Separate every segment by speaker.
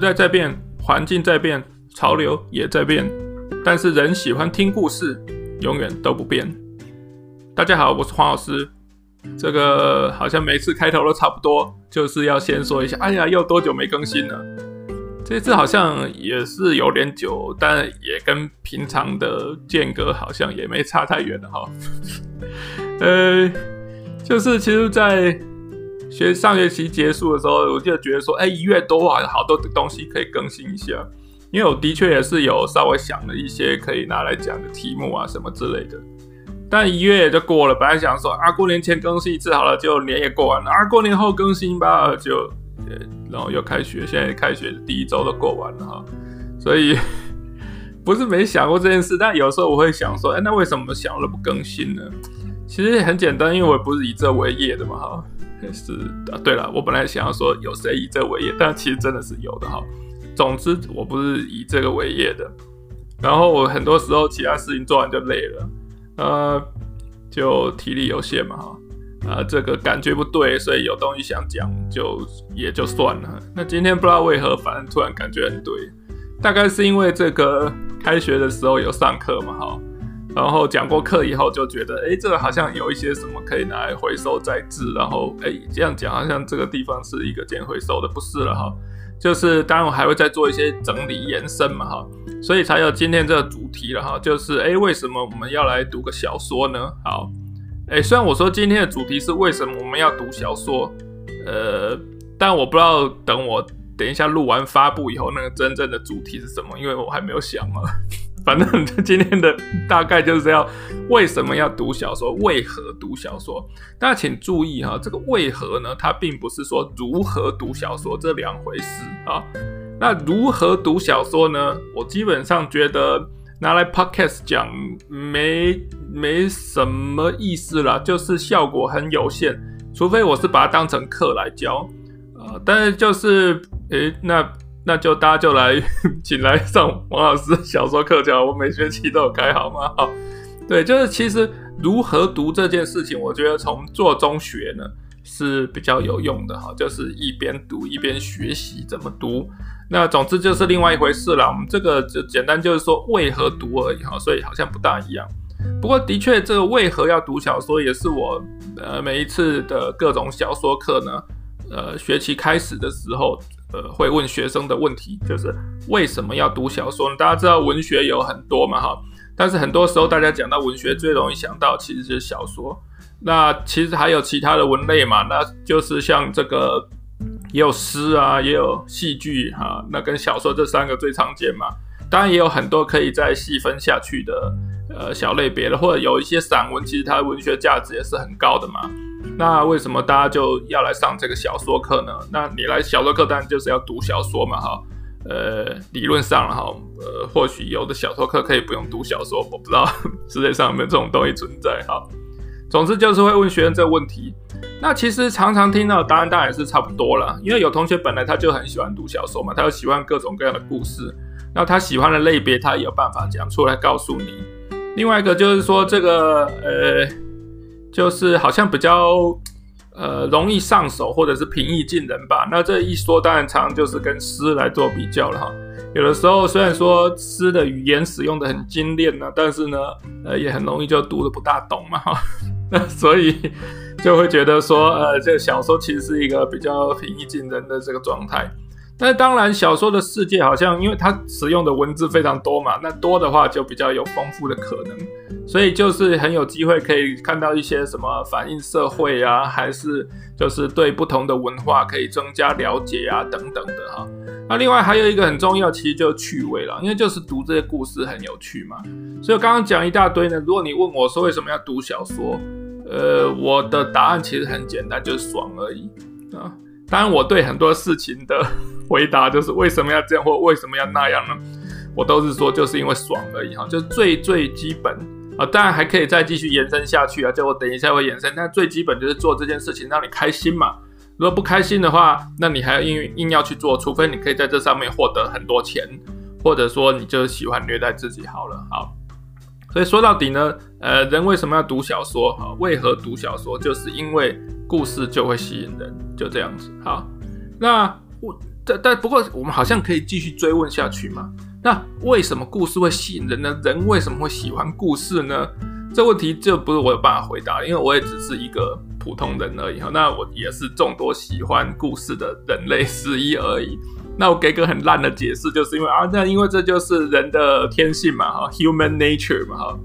Speaker 1: 代在变，环境在变，潮流也在变，但是人喜欢听故事，永远都不变。大家好，我是黄老师。这个好像每次开头都差不多，就是要先说一下，哎呀，又多久没更新了？这次好像也是有点久，但也跟平常的间隔好像也没差太远了哈。呃，就是其实，在。学上学期结束的时候，我就觉得说，哎，一月多啊，好多东西可以更新一下。因为我的确也是有稍微想了一些可以拿来讲的题目啊，什么之类的。但一月也就过了，本来想说啊，过年前更新一次好了，就年也过完了，啊，过年后更新吧，就，然后又开学，现在开学第一周都过完了哈。所以不是没想过这件事，但有时候我会想说，哎，那为什么想了不更新呢？其实很简单，因为我不是以这为业的嘛，哈。是啊，对了，我本来想要说有谁以这为业，但其实真的是有的哈。总之，我不是以这个为业的。然后我很多时候其他事情做完就累了，呃，就体力有限嘛哈。啊，这个感觉不对，所以有东西想讲就也就算了。那今天不知道为何，反正突然感觉很对，大概是因为这个开学的时候有上课嘛哈。然后讲过课以后就觉得，哎，这个好像有一些什么可以拿来回收再制。然后，哎，这样讲好像这个地方是一个捡回收的，不是了哈。就是当然我还会再做一些整理延伸嘛哈，所以才有今天这个主题了哈。就是哎，为什么我们要来读个小说呢？好，哎，虽然我说今天的主题是为什么我们要读小说，呃，但我不知道等我等一下录完发布以后，那个真正的主题是什么，因为我还没有想嘛。反正今天的大概就是要为什么要读小说，为何读小说？大家请注意哈，这个为何呢？它并不是说如何读小说这两回事啊。那如何读小说呢？我基本上觉得拿来 podcast 讲没没什么意思啦，就是效果很有限，除非我是把它当成课来教啊。但是就是诶，那。那就大家就来，请来上王老师小说课教，我每学期都有开，好吗？好，对，就是其实如何读这件事情，我觉得从做中学呢是比较有用的哈，就是一边读一边学习怎么读。那总之就是另外一回事了。我们这个就简单就是说为何读而已哈，所以好像不大一样。不过的确，这个为何要读小说，也是我呃每一次的各种小说课呢，呃学期开始的时候。呃，会问学生的问题就是为什么要读小说呢？大家知道文学有很多嘛，哈，但是很多时候大家讲到文学，最容易想到其实就是小说。那其实还有其他的文类嘛，那就是像这个也有诗啊，也有戏剧哈，那跟小说这三个最常见嘛。当然也有很多可以再细分下去的呃小类别的，或者有一些散文，其实它的文学价值也是很高的嘛。那为什么大家就要来上这个小说课呢？那你来小说课当然就是要读小说嘛，哈，呃，理论上哈，呃，或许有的小说课可以不用读小说，我不知道 世界上有没有这种东西存在，哈。总之就是会问学生这个问题。那其实常常听到的答案当然是差不多了，因为有同学本来他就很喜欢读小说嘛，他就喜欢各种各样的故事，那他喜欢的类别他也有办法讲出来告诉你。另外一个就是说这个呃。就是好像比较呃容易上手，或者是平易近人吧。那这一说当然常就是跟诗来做比较了哈。有的时候虽然说诗的语言使用的很精炼呢，但是呢呃也很容易就读的不大懂嘛哈。那所以就会觉得说呃这个小说其实是一个比较平易近人的这个状态。但是当然，小说的世界好像，因为它使用的文字非常多嘛，那多的话就比较有丰富的可能，所以就是很有机会可以看到一些什么反映社会啊，还是就是对不同的文化可以增加了解啊等等的哈。那另外还有一个很重要，其实就是趣味了，因为就是读这些故事很有趣嘛。所以我刚刚讲一大堆呢，如果你问我说为什么要读小说，呃，我的答案其实很简单，就是爽而已啊。当然，我对很多事情的 回答就是为什么要这样或为什么要那样呢？我都是说就是因为爽而已哈，就是最最基本啊。当然还可以再继续延伸下去啊，就我等一下会延伸。但最基本就是做这件事情让你开心嘛。如果不开心的话，那你还要硬硬要去做，除非你可以在这上面获得很多钱，或者说你就是喜欢虐待自己好了。好，所以说到底呢，呃，人为什么要读小说？哈，为何读小说？就是因为。故事就会吸引人，就这样子。好，那我但但不过我们好像可以继续追问下去嘛？那为什么故事会吸引人呢？人为什么会喜欢故事呢？这问题就不是我有办法回答，因为我也只是一个普通人而已哈。那我也是众多喜欢故事的人类之一而已。那我给个很烂的解释，就是因为啊，那因为这就是人的天性嘛哈，human nature 嘛哈。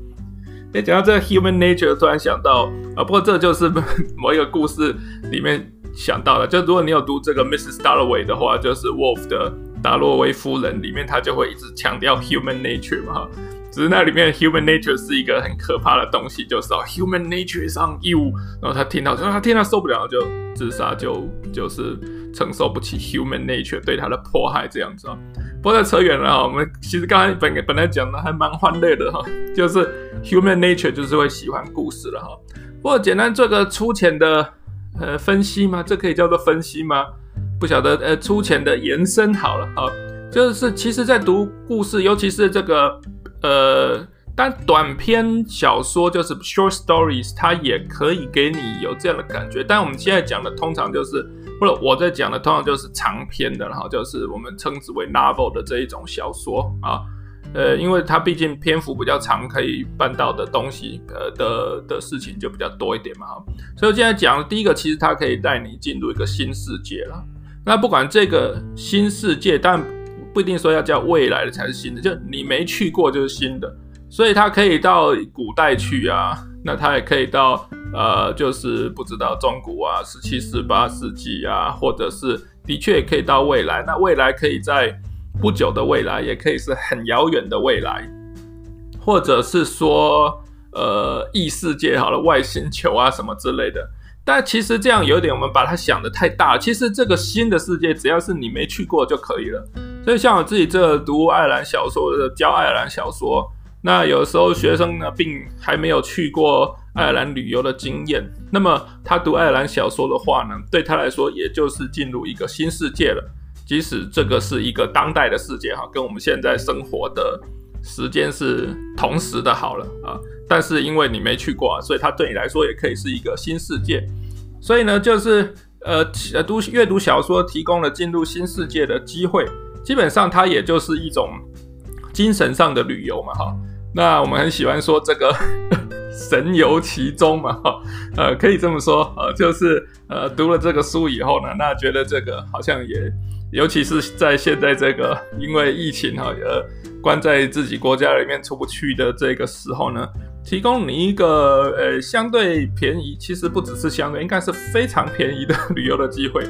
Speaker 1: 诶，讲到这个 human nature，突然想到啊，不过这就是 某一个故事里面想到的。就如果你有读这个 Mrs. Dalloway 的话，就是 Wolf 的达洛维夫人里面，他就会一直强调 human nature 嘛哈。只是那里面 human nature 是一个很可怕的东西，就是、哦、human nature is on you，然后他听到，说他听到受不了就自杀，就就是承受不起 human nature 对他的迫害这样子啊。不过扯远了啊，我们其实刚才本本来讲的还蛮欢乐的哈，就是 human nature 就是会喜欢故事了哈。不过简单做个粗浅的呃分析吗？这可以叫做分析吗？不晓得呃粗浅的延伸好了哈，就是其实在读故事，尤其是这个呃，但短篇小说就是 short stories，它也可以给你有这样的感觉。但我们现在讲的通常就是。或者我在讲的通常就是长篇的，然后就是我们称之为 novel 的这一种小说啊，呃，因为它毕竟篇幅比较长，可以办到的东西，呃的的事情就比较多一点嘛，哈。所以现在讲第一个，其实它可以带你进入一个新世界了。那不管这个新世界，但不一定说要叫未来的才是新的，就你没去过就是新的。所以它可以到古代去啊，那它也可以到。呃，就是不知道中古啊，十七、十八世纪啊，或者是的确也可以到未来。那未来可以在不久的未来，也可以是很遥远的未来，或者是说呃异世界好了，外星球啊什么之类的。但其实这样有点，我们把它想得太大。其实这个新的世界，只要是你没去过就可以了。所以像我自己这读爱尔兰小说的，教爱尔兰小说，那有时候学生呢，并还没有去过。爱尔兰旅游的经验，那么他读爱尔兰小说的话呢，对他来说也就是进入一个新世界了。即使这个是一个当代的世界哈，跟我们现在生活的时间是同时的，好了啊。但是因为你没去过，所以他对你来说也可以是一个新世界。所以呢，就是呃呃读阅读小说提供了进入新世界的机会，基本上它也就是一种精神上的旅游嘛哈。那我们很喜欢说这个。神游其中嘛，哈，呃，可以这么说，呃，就是呃，读了这个书以后呢，那觉得这个好像也，尤其是在现在这个因为疫情哈，呃，关在自己国家里面出不去的这个时候呢，提供你一个呃相对便宜，其实不只是相对，应该是非常便宜的旅游的机会。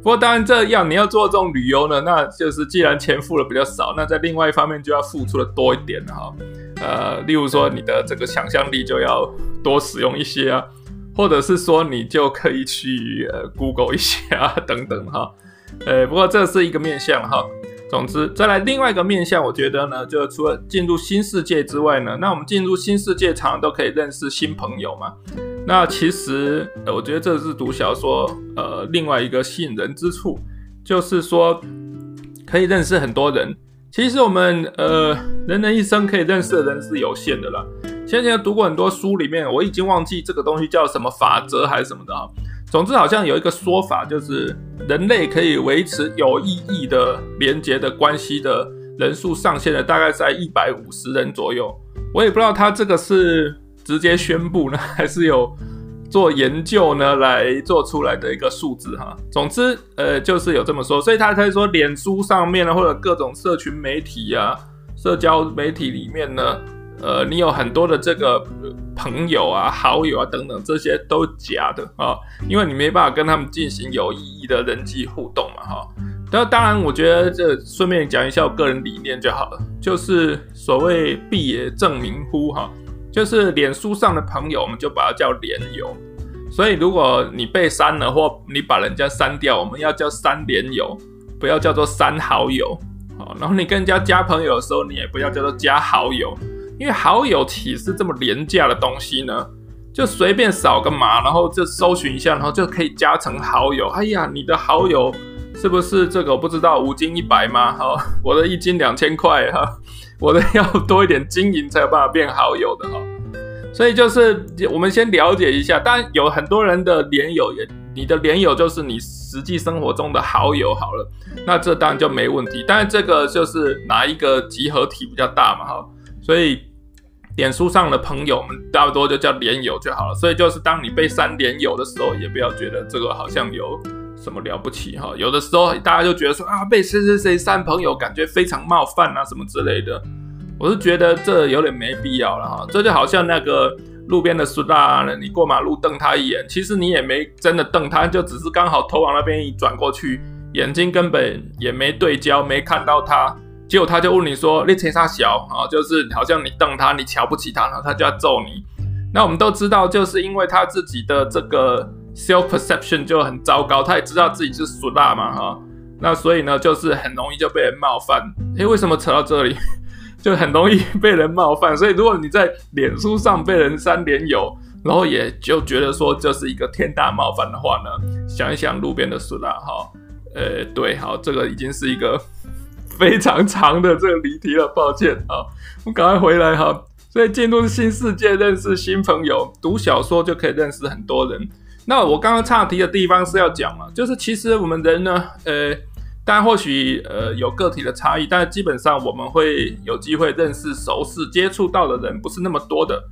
Speaker 1: 不过当然这样，你要做这种旅游呢，那就是既然钱付的比较少，那在另外一方面就要付出的多一点哈。呃，例如说你的这个想象力就要多使用一些啊，或者是说你就可以去呃 Google 一些啊等等哈。呃，不过这是一个面向哈。总之，再来另外一个面向，我觉得呢，就除了进入新世界之外呢，那我们进入新世界常常都可以认识新朋友嘛。那其实，我觉得这是读小说呃另外一个吸引人之处，就是说可以认识很多人。其实我们呃，人的一生可以认识的人是有限的啦。先前读过很多书，里面我已经忘记这个东西叫什么法则还是什么的哈。总之好像有一个说法，就是人类可以维持有意义的连接的关系的人数上限的大概在一百五十人左右。我也不知道他这个是直接宣布呢，还是有。做研究呢，来做出来的一个数字哈。总之，呃，就是有这么说，所以他才说，脸书上面呢，或者各种社群媒体啊、社交媒体里面呢，呃，你有很多的这个朋友啊、好友啊等等，这些都假的啊，因为你没办法跟他们进行有意义的人际互动嘛哈。那当然，我觉得这顺便讲一下我个人理念就好了，就是所谓必也证明乎哈。就是脸书上的朋友，我们就把它叫脸友。所以如果你被删了，或你把人家删掉，我们要叫删脸友，不要叫做删好友。好，然后你跟人家加朋友的时候，你也不要叫做加好友，因为好友岂是这么廉价的东西呢？就随便扫个码，然后就搜寻一下，然后就可以加成好友。哎呀，你的好友是不是这个不知道五斤一百吗？好，我的一斤两千块哈。我的 要多一点经营才有办法变好友的哈，所以就是我们先了解一下，当然有很多人的连友也你的连友就是你实际生活中的好友好了，那这当然就没问题。但是这个就是哪一个集合体比较大嘛，哈，所以脸书上的朋友我们大不多就叫连友就好了。所以就是当你被删连友的时候，也不要觉得这个好像有什么了不起哈。有的时候大家就觉得说啊，被谁谁谁删朋友，感觉非常冒犯啊什么之类的。我是觉得这有点没必要了哈，这就好像那个路边的苏大，你过马路瞪他一眼，其实你也没真的瞪他，就只是刚好头往那边一转过去，眼睛根本也没对焦，没看到他，结果他就问你说：“你扯啥小啊？”就是好像你瞪他，你瞧不起他，然后他就要揍你。那我们都知道，就是因为他自己的这个 self perception 就很糟糕，他也知道自己是苏大嘛哈，那所以呢，就是很容易就被人冒犯。诶，为什么扯到这里？就很容易被人冒犯，所以如果你在脸书上被人删连友，然后也就觉得说这是一个天大冒犯的话呢，想一想路边的苏拉哈，呃，对，好，这个已经是一个非常长的这个离题了，抱歉啊，我赶快回来哈。所以进入新世界，认识新朋友，读小说就可以认识很多人。那我刚刚岔题的地方是要讲嘛，就是其实我们人呢，呃。但或许呃有个体的差异，但是基本上我们会有机会认识、熟识、接触到的人不是那么多的。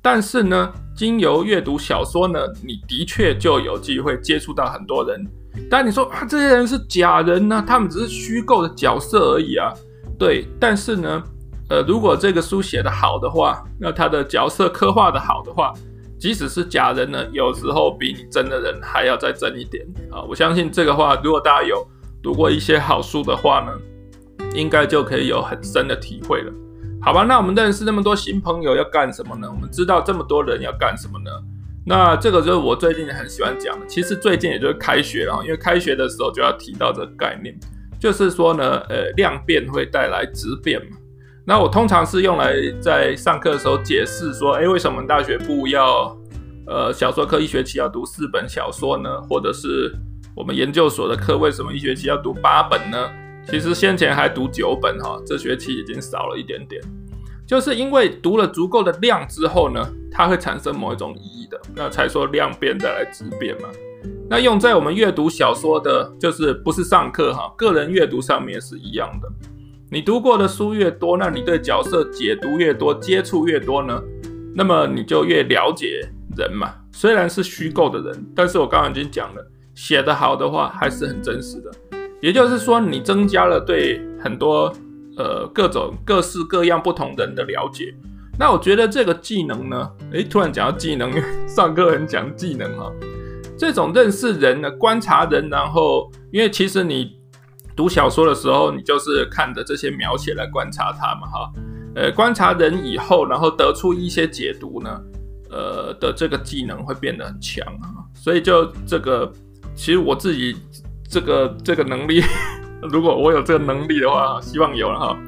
Speaker 1: 但是呢，经由阅读小说呢，你的确就有机会接触到很多人。但你说啊，这些人是假人呢、他们只是虚构的角色而已啊。对，但是呢，呃，如果这个书写得好的话，那他的角色刻画得好的话，即使是假人呢，有时候比你真的人还要再真一点啊。我相信这个话，如果大家有。读过一些好书的话呢，应该就可以有很深的体会了，好吧？那我们认识那么多新朋友要干什么呢？我们知道这么多人要干什么呢？那这个就是我最近很喜欢讲的。其实最近也就是开学了，因为开学的时候就要提到这个概念，就是说呢，呃，量变会带来质变嘛。那我通常是用来在上课的时候解释说，诶，为什么大学部要呃小说课一学期要读四本小说呢？或者是我们研究所的课为什么一学期要读八本呢？其实先前还读九本哈，这学期已经少了一点点，就是因为读了足够的量之后呢，它会产生某一种意义的，那才说量变带来质变嘛。那用在我们阅读小说的，就是不是上课哈，个人阅读上面是一样的。你读过的书越多，那你对角色解读越多，接触越多呢，那么你就越了解人嘛。虽然是虚构的人，但是我刚刚已经讲了。写得好的话，还是很真实的。也就是说，你增加了对很多呃各种各式各样不同人的了解。那我觉得这个技能呢，诶，突然讲到技能，上课很讲技能哈。这种认识人呢，观察人，然后因为其实你读小说的时候，你就是看着这些描写来观察他嘛哈。呃，观察人以后，然后得出一些解读呢，呃的这个技能会变得很强啊。所以就这个。其实我自己这个这个能力，如果我有这个能力的话，希望有了哈，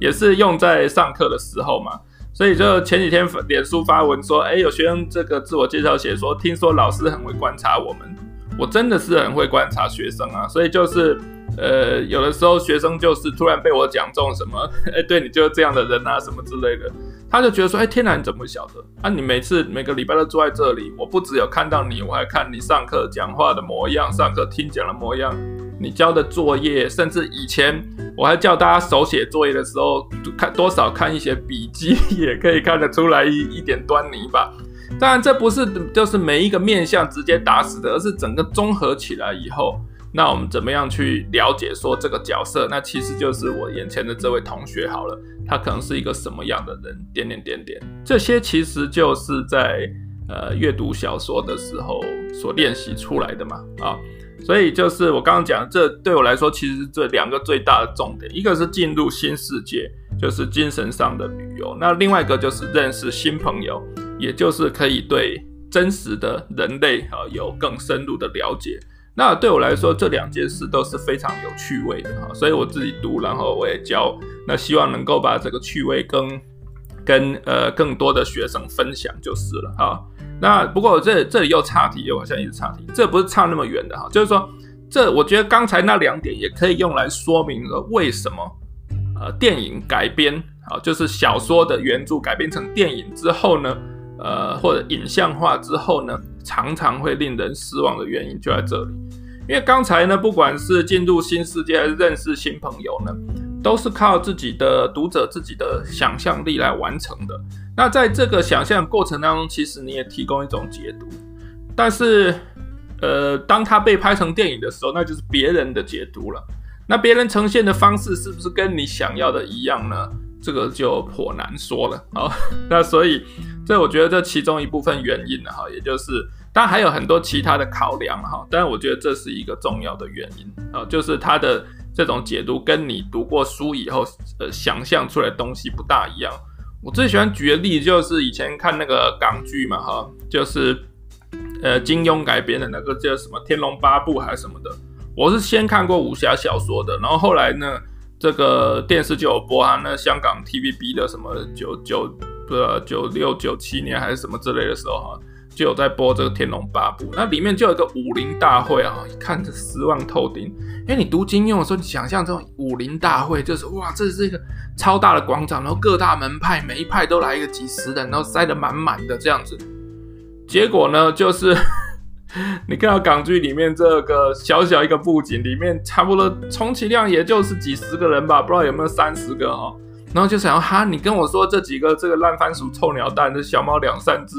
Speaker 1: 也是用在上课的时候嘛。所以就前几天脸书发文说，哎，有学生这个自我介绍写说，听说老师很会观察我们，我真的是很会观察学生啊。所以就是呃，有的时候学生就是突然被我讲中什么，哎，对你就是这样的人啊，什么之类的。他就觉得说：“哎，天哪，你怎么会晓得？啊，你每次每个礼拜都坐在这里，我不只有看到你，我还看你上课讲话的模样，上课听讲的模样，你交的作业，甚至以前我还叫大家手写作业的时候，看多少看一些笔记，也可以看得出来一一点端倪吧。当然，这不是就是每一个面向直接打死的，而是整个综合起来以后。”那我们怎么样去了解说这个角色？那其实就是我眼前的这位同学好了，他可能是一个什么样的人？点点点点，这些其实就是在呃阅读小说的时候所练习出来的嘛啊，所以就是我刚刚讲，这对我来说其实这两个最大的重点，一个是进入新世界，就是精神上的旅游；那另外一个就是认识新朋友，也就是可以对真实的人类啊有更深入的了解。那对我来说，这两件事都是非常有趣味的哈，所以我自己读，然后我也教，那希望能够把这个趣味跟跟呃更多的学生分享就是了哈。那不过这这里又岔题，又好像一直岔题，这不是差那么远的哈，就是说这我觉得刚才那两点也可以用来说明了为什么呃电影改编啊，就是小说的原著改编成电影之后呢，呃或者影像化之后呢，常常会令人失望的原因就在这里。因为刚才呢，不管是进入新世界还是认识新朋友呢，都是靠自己的读者自己的想象力来完成的。那在这个想象过程当中，其实你也提供一种解读，但是，呃，当它被拍成电影的时候，那就是别人的解读了。那别人呈现的方式是不是跟你想要的一样呢？这个就颇难说了。好，那所以所以我觉得这其中一部分原因呢，哈，也就是当然还有很多其他的考量哈，但是我觉得这是一个重要的原因啊，就是它的这种解读跟你读过书以后呃想象出来的东西不大一样。我最喜欢举的例子就是以前看那个港剧嘛，哈，就是呃金庸改编的那个叫什么《天龙八部》还是什么的。我是先看过武侠小说的，然后后来呢，这个电视就有播啊，那香港 TVB 的什么九九不知道九六九七年还是什么之类的时候哈，就有在播这个《天龙八部》，那里面就有一个武林大会啊，看着失望透顶。因为你读金庸的时候，你想象这种武林大会就是哇，这是一个超大的广场，然后各大门派每一派都来一个几十人，然后塞得满满的这样子。结果呢，就是。你看到港剧里面这个小小一个布景，里面差不多充其量也就是几十个人吧，不知道有没有三十个哈。然后就想要哈，你跟我说这几个这个烂番薯、臭鸟蛋、这小猫两三只，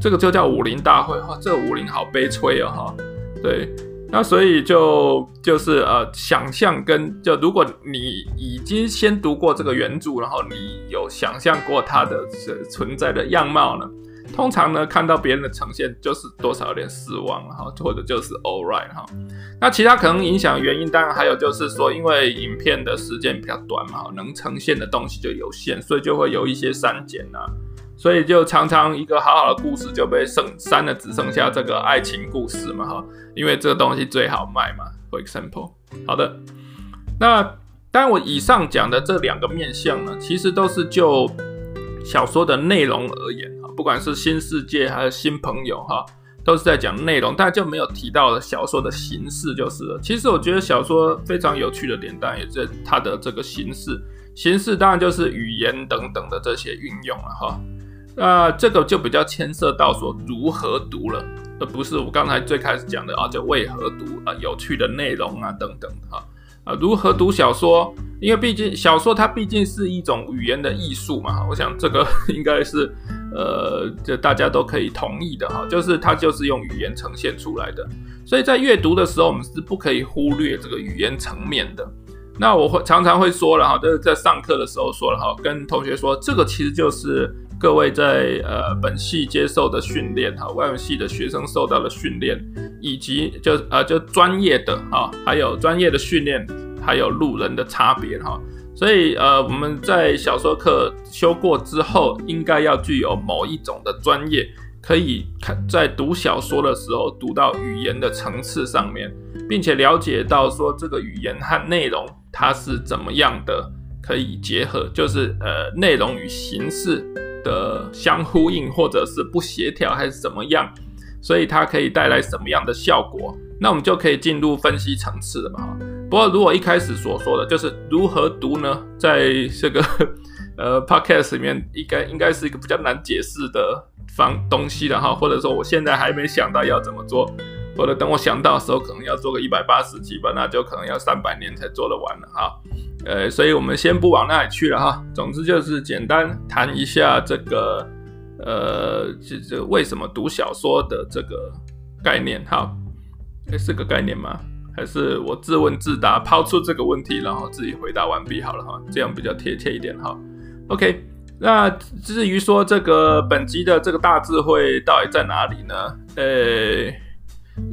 Speaker 1: 这个就叫武林大会哈，这个武林好悲催啊哈。对，那所以就就是呃，想象跟就如果你已经先读过这个原著，然后你有想象过它的存在的样貌呢？通常呢，看到别人的呈现，就是多少有点失望哈，或者就是 all right 哈。那其他可能影响原因，当然还有就是说，因为影片的时间比较短嘛，能呈现的东西就有限，所以就会有一些删减啊。所以就常常一个好好的故事就被剩删了，只剩下这个爱情故事嘛哈，因为这个东西最好卖嘛。For example，好的，那当然我以上讲的这两个面向呢，其实都是就小说的内容而言。不管是新世界还是新朋友哈，都是在讲内容，但就没有提到小说的形式就是了。其实我觉得小说非常有趣的点，当然也在它的这个形式。形式当然就是语言等等的这些运用了哈。那这个就比较牵涉到说如何读了，而不是我刚才最开始讲的啊，就为何读啊，有趣的内容啊等等哈。啊，如何读小说？因为毕竟小说它毕竟是一种语言的艺术嘛，我想这个 应该是呃，这大家都可以同意的哈，就是它就是用语言呈现出来的，所以在阅读的时候，我们是不可以忽略这个语言层面的。那我会常常会说了哈，就是在上课的时候说了哈，跟同学说，这个其实就是各位在呃本系接受的训练哈，外文系的学生受到的训练。以及就呃就专业的哈，还有专业的训练，还有路人的差别哈，所以呃我们在小说课修过之后，应该要具有某一种的专业，可以看在读小说的时候读到语言的层次上面，并且了解到说这个语言和内容它是怎么样的可以结合，就是呃内容与形式的相呼应，或者是不协调还是怎么样。所以它可以带来什么样的效果？那我们就可以进入分析层次了嘛。不过如果一开始所说的就是如何读呢？在这个呃 podcast 里面，应该应该是一个比较难解释的方东西的哈。或者说我现在还没想到要怎么做，或者等我想到的时候，可能要做个一百八十集吧，那就可能要三百年才做得完了哈。呃，所以我们先不往那里去了哈。总之就是简单谈一下这个。呃，这这为什么读小说的这个概念，哈，诶，是个概念吗？还是我自问自答，抛出这个问题，然后自己回答完毕好了哈，这样比较贴切一点哈。OK，那至于说这个本集的这个大智慧到底在哪里呢？呃，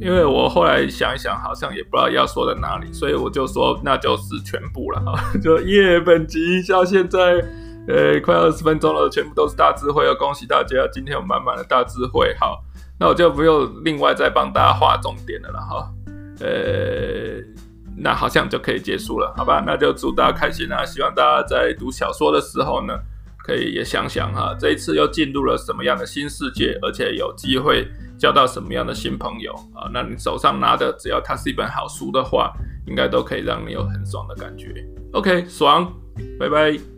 Speaker 1: 因为我后来想一想，好像也不知道要说在哪里，所以我就说那就是全部了哈，就耶，本集到现在。呃，快二十分钟了，全部都是大智慧哦！恭喜大家，今天有满满的大智慧。好，那我就不用另外再帮大家画重点了了哈。呃，那好像就可以结束了，好吧？那就祝大家开心啊！希望大家在读小说的时候呢，可以也想想哈，这一次又进入了什么样的新世界，而且有机会交到什么样的新朋友啊？那你手上拿的，只要它是一本好书的话，应该都可以让你有很爽的感觉。OK，爽，拜拜。